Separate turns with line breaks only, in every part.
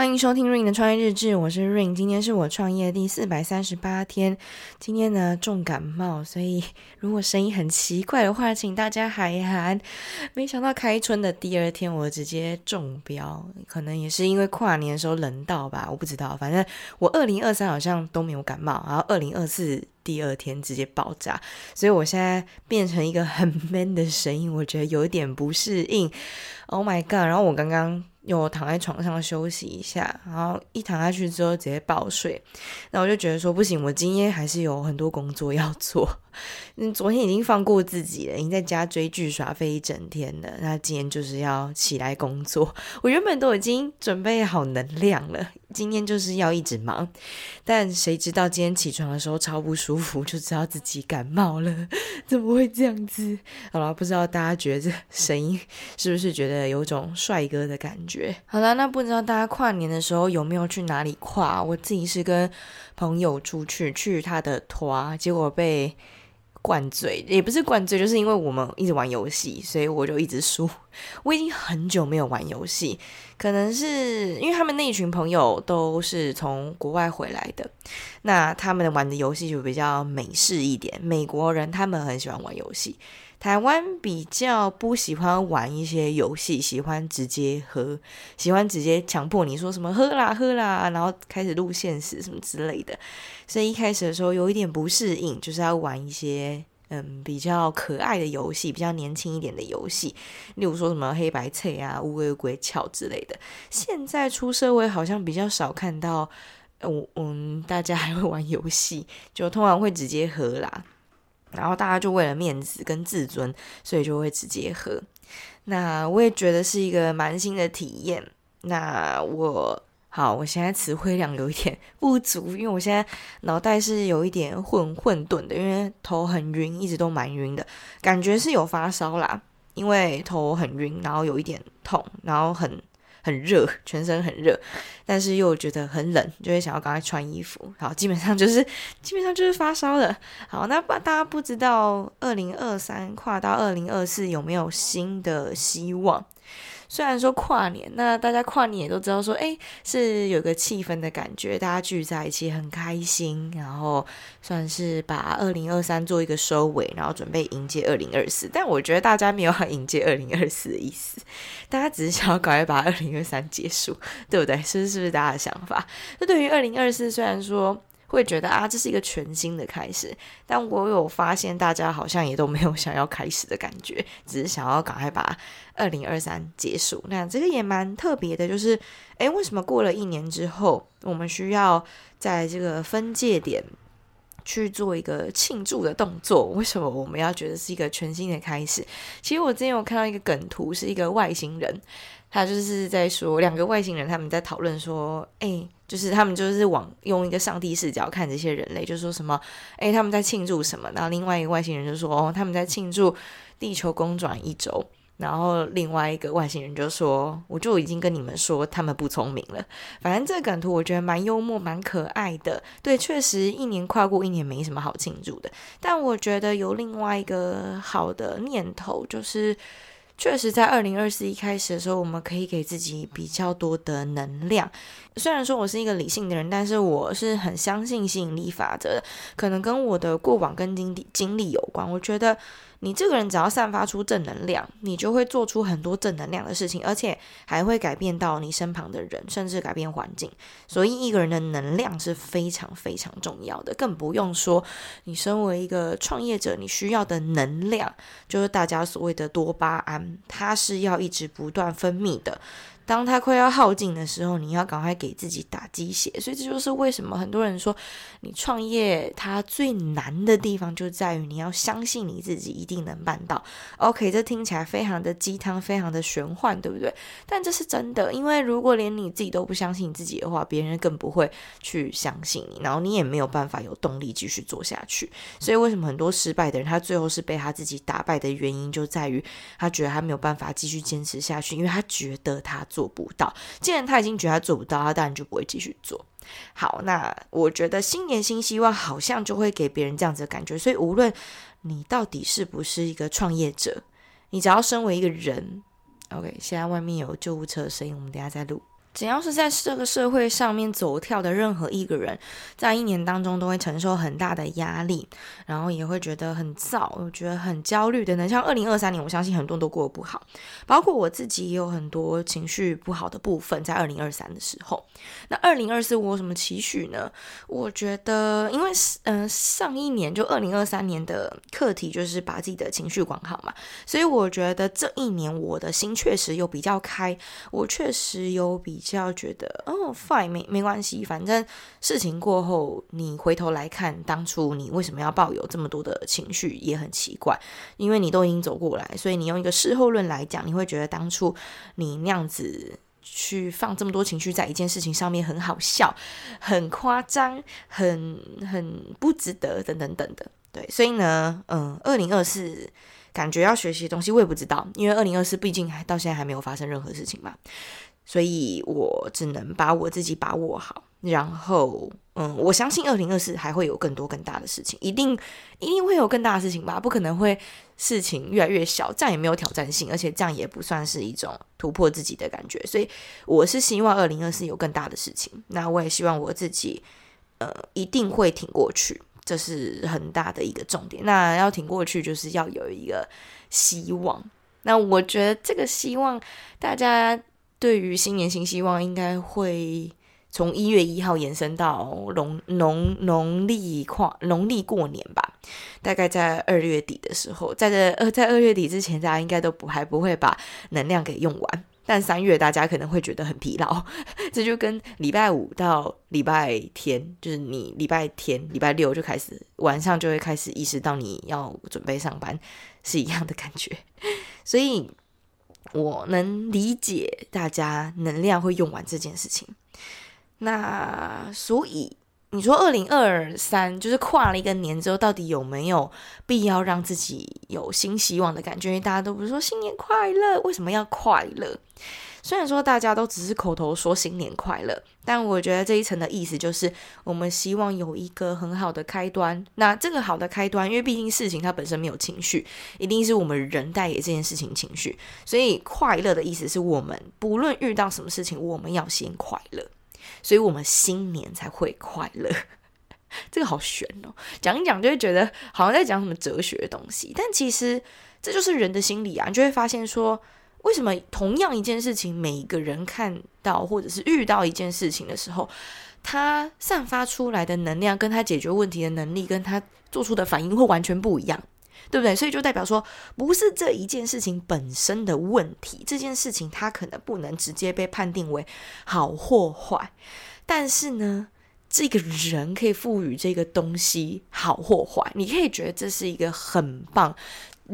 欢迎收听 Ring 的创业日志，我是 Ring，今天是我创业第四百三十八天。今天呢重感冒，所以 如果声音很奇怪的话，请大家海涵。没想到开春的第二天我直接中标，可能也是因为跨年的时候冷到吧，我不知道。反正我二零二三好像都没有感冒，然后二零二四第二天直接爆炸，所以我现在变成一个很 man 的声音，我觉得有一点不适应。Oh my god！然后我刚刚。有躺在床上休息一下，然后一躺下去之后直接爆睡，那我就觉得说不行，我今天还是有很多工作要做。嗯，昨天已经放过自己了，已经在家追剧耍废一整天了。那今天就是要起来工作。我原本都已经准备好能量了，今天就是要一直忙。但谁知道今天起床的时候超不舒服，就知道自己感冒了。怎么会这样子？好了，不知道大家觉得声音是不是觉得有种帅哥的感觉？好了，那不知道大家跨年的时候有没有去哪里跨？我自己是跟朋友出去，去他的拖，结果被。灌醉也不是灌醉，就是因为我们一直玩游戏，所以我就一直输。我已经很久没有玩游戏，可能是因为他们那一群朋友都是从国外回来的，那他们玩的游戏就比较美式一点。美国人他们很喜欢玩游戏。台湾比较不喜欢玩一些游戏，喜欢直接喝，喜欢直接强迫你说什么喝啦喝啦，然后开始录现实什么之类的。所以一开始的时候有一点不适应，就是要玩一些嗯比较可爱的游戏，比较年轻一点的游戏，例如说什么黑白猜啊、乌龟龟巧之类的。现在出社会好像比较少看到，嗯嗯，大家还会玩游戏，就通常会直接喝啦。然后大家就为了面子跟自尊，所以就会直接喝。那我也觉得是一个蛮新的体验。那我好，我现在词汇量有一点 不足，因为我现在脑袋是有一点混混沌的，因为头很晕，一直都蛮晕的，感觉是有发烧啦，因为头很晕，然后有一点痛，然后很。很热，全身很热，但是又觉得很冷，就会想要赶快穿衣服。好，基本上就是基本上就是发烧了。好，那大家不知道二零二三跨到二零二四有没有新的希望？虽然说跨年，那大家跨年也都知道说，哎，是有个气氛的感觉，大家聚在一起很开心，然后算是把二零二三做一个收尾，然后准备迎接二零二四。但我觉得大家没有要迎接二零二四的意思，大家只是想要赶快把二零二三结束，对不对？是不是？是不是大家的想法？那对于二零二四，虽然说。会觉得啊，这是一个全新的开始，但我有发现大家好像也都没有想要开始的感觉，只是想要赶快把二零二三结束。那这个也蛮特别的，就是诶，为什么过了一年之后，我们需要在这个分界点去做一个庆祝的动作？为什么我们要觉得是一个全新的开始？其实我之前有看到一个梗图，是一个外星人，他就是在说两个外星人他们在讨论说，诶。就是他们就是往用一个上帝视角看这些人类，就说什么，诶，他们在庆祝什么？然后另外一个外星人就说，哦，他们在庆祝地球公转一周。然后另外一个外星人就说，我就已经跟你们说，他们不聪明了。反正这个梗图我觉得蛮幽默、蛮可爱的。对，确实一年跨过一年没什么好庆祝的。但我觉得有另外一个好的念头，就是。确实，在二零二四一开始的时候，我们可以给自己比较多的能量。虽然说我是一个理性的人，但是我是很相信吸引力法则的，可能跟我的过往跟经历经历有关。我觉得。你这个人只要散发出正能量，你就会做出很多正能量的事情，而且还会改变到你身旁的人，甚至改变环境。所以一个人的能量是非常非常重要的，更不用说你身为一个创业者，你需要的能量就是大家所谓的多巴胺，它是要一直不断分泌的。当他快要耗尽的时候，你要赶快给自己打鸡血。所以这就是为什么很多人说，你创业它最难的地方就在于你要相信你自己一定能办到。OK，这听起来非常的鸡汤，非常的玄幻，对不对？但这是真的，因为如果连你自己都不相信你自己的话，别人更不会去相信你，然后你也没有办法有动力继续做下去。所以为什么很多失败的人，他最后是被他自己打败的原因，就在于他觉得他没有办法继续坚持下去，因为他觉得他做。做不到，既然他已经觉得他做不到，他当然就不会继续做。好，那我觉得新年新希望好像就会给别人这样子的感觉。所以无论你到底是不是一个创业者，你只要身为一个人，OK，现在外面有救护车的声音，我们等下再录。只要是在这个社会上面走跳的任何一个人，在一年当中都会承受很大的压力，然后也会觉得很燥，我觉得很焦虑等等。像二零二三年，我相信很多人都过得不好，包括我自己也有很多情绪不好的部分在二零二三的时候。那二零二四我有什么期许呢？我觉得，因为嗯、上一年就二零二三年的课题就是把自己的情绪管好嘛，所以我觉得这一年我的心确实有比较开，我确实有比。比较觉得哦，fine，没没关系，反正事情过后，你回头来看，当初你为什么要抱有这么多的情绪，也很奇怪，因为你都已经走过来，所以你用一个事后论来讲，你会觉得当初你那样子去放这么多情绪在一件事情上面，很好笑，很夸张，很很不值得，等等等的。对，所以呢，嗯，二零二四感觉要学习的东西，我也不知道，因为二零二四毕竟还到现在还没有发生任何事情嘛。所以我只能把我自己把握好，然后，嗯，我相信二零二四还会有更多更大的事情，一定一定会有更大的事情吧？不可能会事情越来越小，这样也没有挑战性，而且这样也不算是一种突破自己的感觉。所以我是希望二零二四有更大的事情，那我也希望我自己，呃，一定会挺过去，这是很大的一个重点。那要挺过去，就是要有一个希望。那我觉得这个希望大家。对于新年新希望，应该会从一月一号延伸到农农农历跨农历过年吧。大概在二月底的时候，在这呃在二月底之前，大家应该都不还不会把能量给用完。但三月大家可能会觉得很疲劳，这就跟礼拜五到礼拜天，就是你礼拜天、礼拜六就开始晚上就会开始意识到你要准备上班是一样的感觉，所以。我能理解大家能量会用完这件事情，那所以你说二零二三就是跨了一个年之后，到底有没有必要让自己有新希望的感觉？因为大家都不是说新年快乐，为什么要快乐？虽然说大家都只是口头说新年快乐，但我觉得这一层的意思就是，我们希望有一个很好的开端。那这个好的开端，因为毕竟事情它本身没有情绪，一定是我们人带给这件事情情绪。所以快乐的意思是我们不论遇到什么事情，我们要先快乐，所以我们新年才会快乐。这个好悬哦，讲一讲就会觉得好像在讲什么哲学的东西，但其实这就是人的心理啊，你就会发现说。为什么同样一件事情，每一个人看到或者是遇到一件事情的时候，他散发出来的能量，跟他解决问题的能力，跟他做出的反应会完全不一样，对不对？所以就代表说，不是这一件事情本身的问题，这件事情它可能不能直接被判定为好或坏，但是呢，这个人可以赋予这个东西好或坏，你可以觉得这是一个很棒。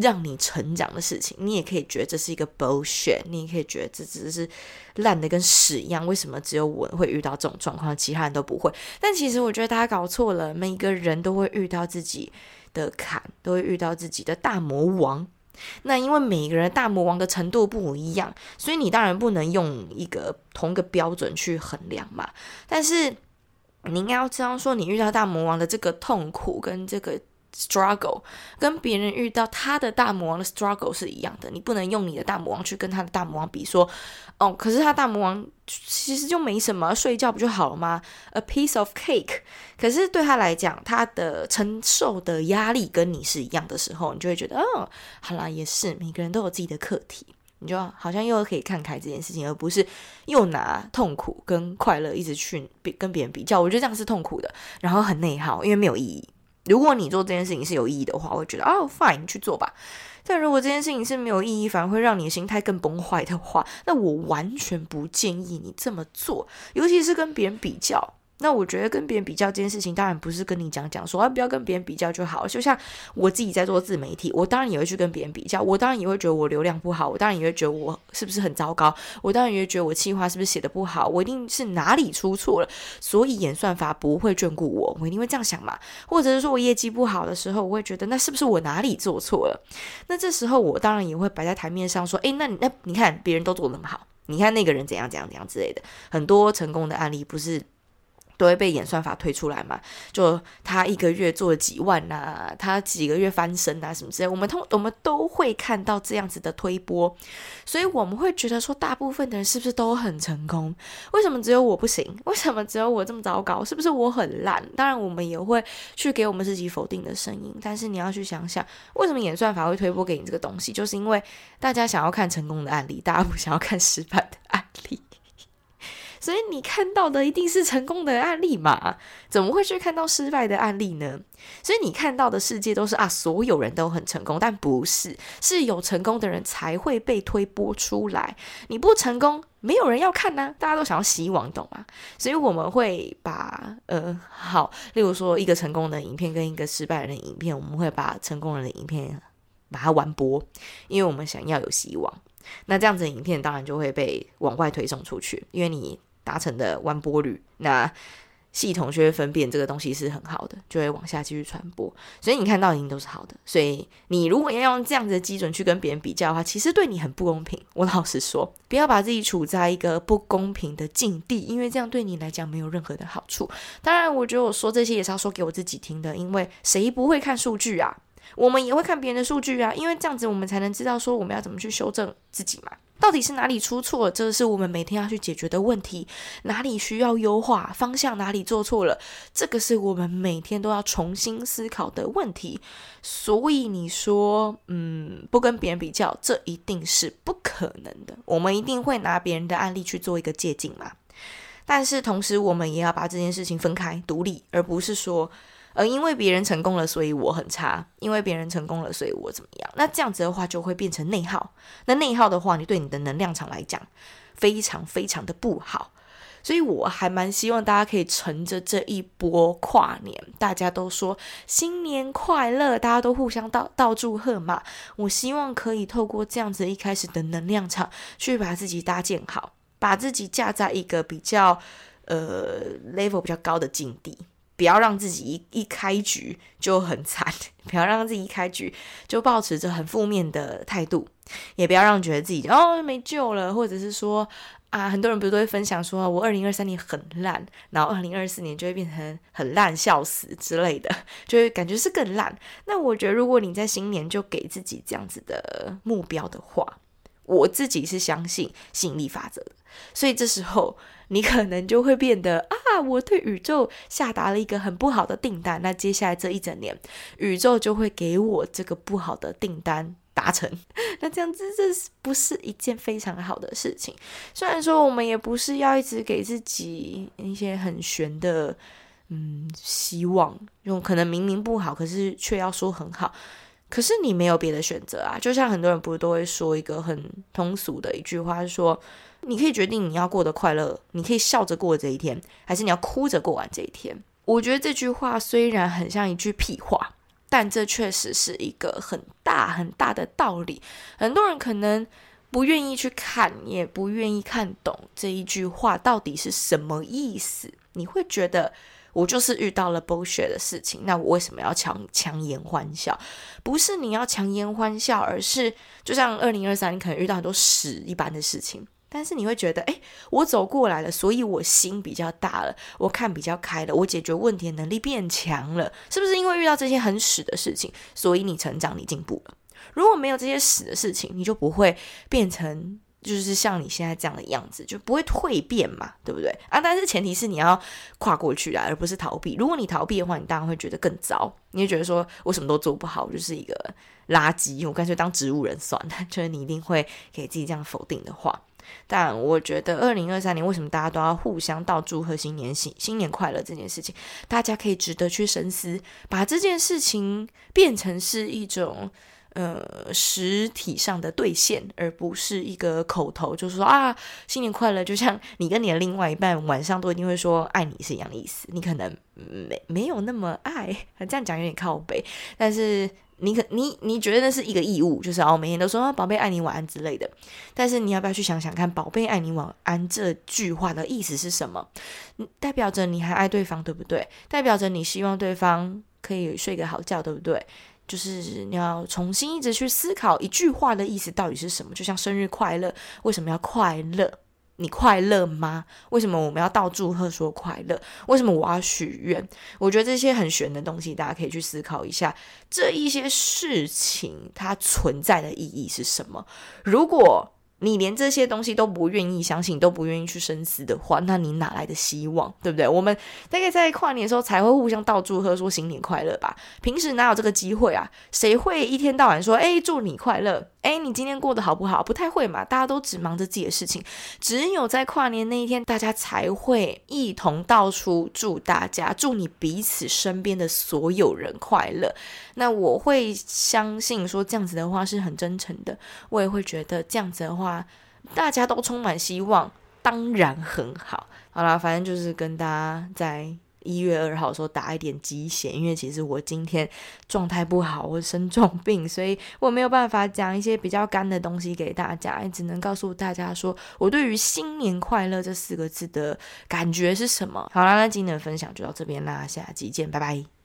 让你成长的事情，你也可以觉得这是一个 bullshit，你也可以觉得这只是烂的跟屎一样。为什么只有我会遇到这种状况，其他人都不会？但其实我觉得大家搞错了，每一个人都会遇到自己的坎，都会遇到自己的大魔王。那因为每一个人大魔王的程度不一样，所以你当然不能用一个同一个标准去衡量嘛。但是你应该要知道，说你遇到大魔王的这个痛苦跟这个。Struggle 跟别人遇到他的大魔王的 struggle 是一样的，你不能用你的大魔王去跟他的大魔王比，说，哦，可是他大魔王其实就没什么，睡觉不就好了吗？A piece of cake。可是对他来讲，他的承受的压力跟你是一样的时候，你就会觉得，哦，好啦，也是，每个人都有自己的课题，你就好像又可以看开这件事情，而不是又拿痛苦跟快乐一直去比跟别人比较，我觉得这样是痛苦的，然后很内耗，因为没有意义。如果你做这件事情是有意义的话，我会觉得哦，fine，你去做吧。但如果这件事情是没有意义，反而会让你心态更崩坏的话，那我完全不建议你这么做，尤其是跟别人比较。那我觉得跟别人比较这件事情，当然不是跟你讲讲说啊，不要跟别人比较就好。就像我自己在做自媒体，我当然也会去跟别人比较，我当然也会觉得我流量不好，我当然也会觉得我是不是很糟糕，我当然也会觉得我计划是不是写的不好，我一定是哪里出错了，所以演算法不会眷顾我，我一定会这样想嘛。或者是说我业绩不好的时候，我会觉得那是不是我哪里做错了？那这时候我当然也会摆在台面上说，诶，那你那你看别人都做那么好，你看那个人怎样怎样怎样之类的，很多成功的案例不是。都会被演算法推出来嘛？就他一个月做了几万呐、啊，他几个月翻身啊，什么之类，我们通我们都会看到这样子的推播，所以我们会觉得说，大部分的人是不是都很成功？为什么只有我不行？为什么只有我这么糟糕？是不是我很烂？当然，我们也会去给我们自己否定的声音，但是你要去想想，为什么演算法会推播给你这个东西？就是因为大家想要看成功的案例，大家不想要看失败的案例。所以你看到的一定是成功的案例嘛？怎么会去看到失败的案例呢？所以你看到的世界都是啊，所有人都很成功，但不是，是有成功的人才会被推播出来。你不成功，没有人要看呐、大家都想要希望，懂吗？所以我们会把呃，好，例如说一个成功的影片跟一个失败的影片，我们会把成功人的影片把它完播，因为我们想要有希望。那这样子的影片当然就会被往外推送出去，因为你。达成的弯波率，那系统就会分辨这个东西是很好的，就会往下继续传播。所以你看到已经都是好的。所以你如果要用这样子的基准去跟别人比较的话，其实对你很不公平。我老实说，不要把自己处在一个不公平的境地，因为这样对你来讲没有任何的好处。当然，我觉得我说这些也是要说给我自己听的，因为谁不会看数据啊？我们也会看别人的数据啊，因为这样子我们才能知道说我们要怎么去修正自己嘛。到底是哪里出错了？这是我们每天要去解决的问题。哪里需要优化？方向哪里做错了？这个是我们每天都要重新思考的问题。所以你说，嗯，不跟别人比较，这一定是不可能的。我们一定会拿别人的案例去做一个借镜嘛。但是同时，我们也要把这件事情分开独立，而不是说。而因为别人成功了，所以我很差；因为别人成功了，所以我怎么样？那这样子的话，就会变成内耗。那内耗的话，你对你的能量场来讲，非常非常的不好。所以我还蛮希望大家可以乘着这一波跨年，大家都说新年快乐，大家都互相道道祝贺嘛。我希望可以透过这样子一开始的能量场，去把自己搭建好，把自己架在一个比较呃 level 比较高的境地。不要让自己一一开局就很惨，不要让自己一开局就抱持着很负面的态度，也不要让觉得自己哦没救了，或者是说啊，很多人不是都会分享说，我二零二三年很烂，然后二零二四年就会变成很烂，笑死之类的，就会感觉是更烂。那我觉得，如果你在新年就给自己这样子的目标的话，我自己是相信吸引力法则的，所以这时候。你可能就会变得啊，我对宇宙下达了一个很不好的订单，那接下来这一整年，宇宙就会给我这个不好的订单达成。那这样子，这是不是一件非常好的事情？虽然说我们也不是要一直给自己一些很玄的嗯希望，用可能明明不好，可是却要说很好。可是你没有别的选择啊，就像很多人不是都会说一个很通俗的一句话，是说。你可以决定你要过得快乐，你可以笑着过这一天，还是你要哭着过完这一天。我觉得这句话虽然很像一句屁话，但这确实是一个很大很大的道理。很多人可能不愿意去看，也不愿意看懂这一句话到底是什么意思。你会觉得我就是遇到了 bullshit 的事情，那我为什么要强强颜欢笑？不是你要强颜欢笑，而是就像二零二三，你可能遇到很多屎一般的事情。但是你会觉得，哎，我走过来了，所以我心比较大了，我看比较开了，我解决问题的能力变强了，是不是因为遇到这些很屎的事情，所以你成长，你进步了？如果没有这些屎的事情，你就不会变成就是像你现在这样的样子，就不会蜕变嘛，对不对？啊，但是前提是你要跨过去啊，而不是逃避。如果你逃避的话，你当然会觉得更糟，你会觉得说我什么都做不好，我就是一个垃圾，我干脆当植物人算了。就是你一定会给自己这样否定的话。但我觉得，二零二三年为什么大家都要互相道祝贺新年新新年快乐这件事情，大家可以值得去深思，把这件事情变成是一种呃实体上的兑现，而不是一个口头，就是说啊新年快乐，就像你跟你的另外一半晚上都一定会说爱你是一样的意思，你可能没没有那么爱，这样讲有点靠北，但是。你可你你觉得那是一个义务，就是哦，每天都说，宝贝爱你晚安之类的。但是你要不要去想想看，宝贝爱你晚安这句话的意思是什么？代表着你还爱对方，对不对？代表着你希望对方可以睡个好觉，对不对？就是你要重新一直去思考一句话的意思到底是什么。就像生日快乐，为什么要快乐？你快乐吗？为什么我们要到祝贺说快乐？为什么我要许愿？我觉得这些很玄的东西，大家可以去思考一下，这一些事情它存在的意义是什么？如果你连这些东西都不愿意相信，都不愿意去深思的话，那你哪来的希望？对不对？我们大概在跨年的时候才会互相道祝贺，说新年快乐吧。平时哪有这个机会啊？谁会一天到晚说，哎，祝你快乐？哎，你今天过得好不好？不太会嘛，大家都只忙着自己的事情。只有在跨年那一天，大家才会一同道出祝大家，祝你彼此身边的所有人快乐。那我会相信说这样子的话是很真诚的，我也会觉得这样子的话大家都充满希望，当然很好。好啦，反正就是跟大家在。一月二号的时候打一点鸡血，因为其实我今天状态不好，我生重病，所以我没有办法讲一些比较干的东西给大家，只能告诉大家说我对于新年快乐这四个字的感觉是什么。好啦，那今天的分享就到这边啦，下期见，拜拜。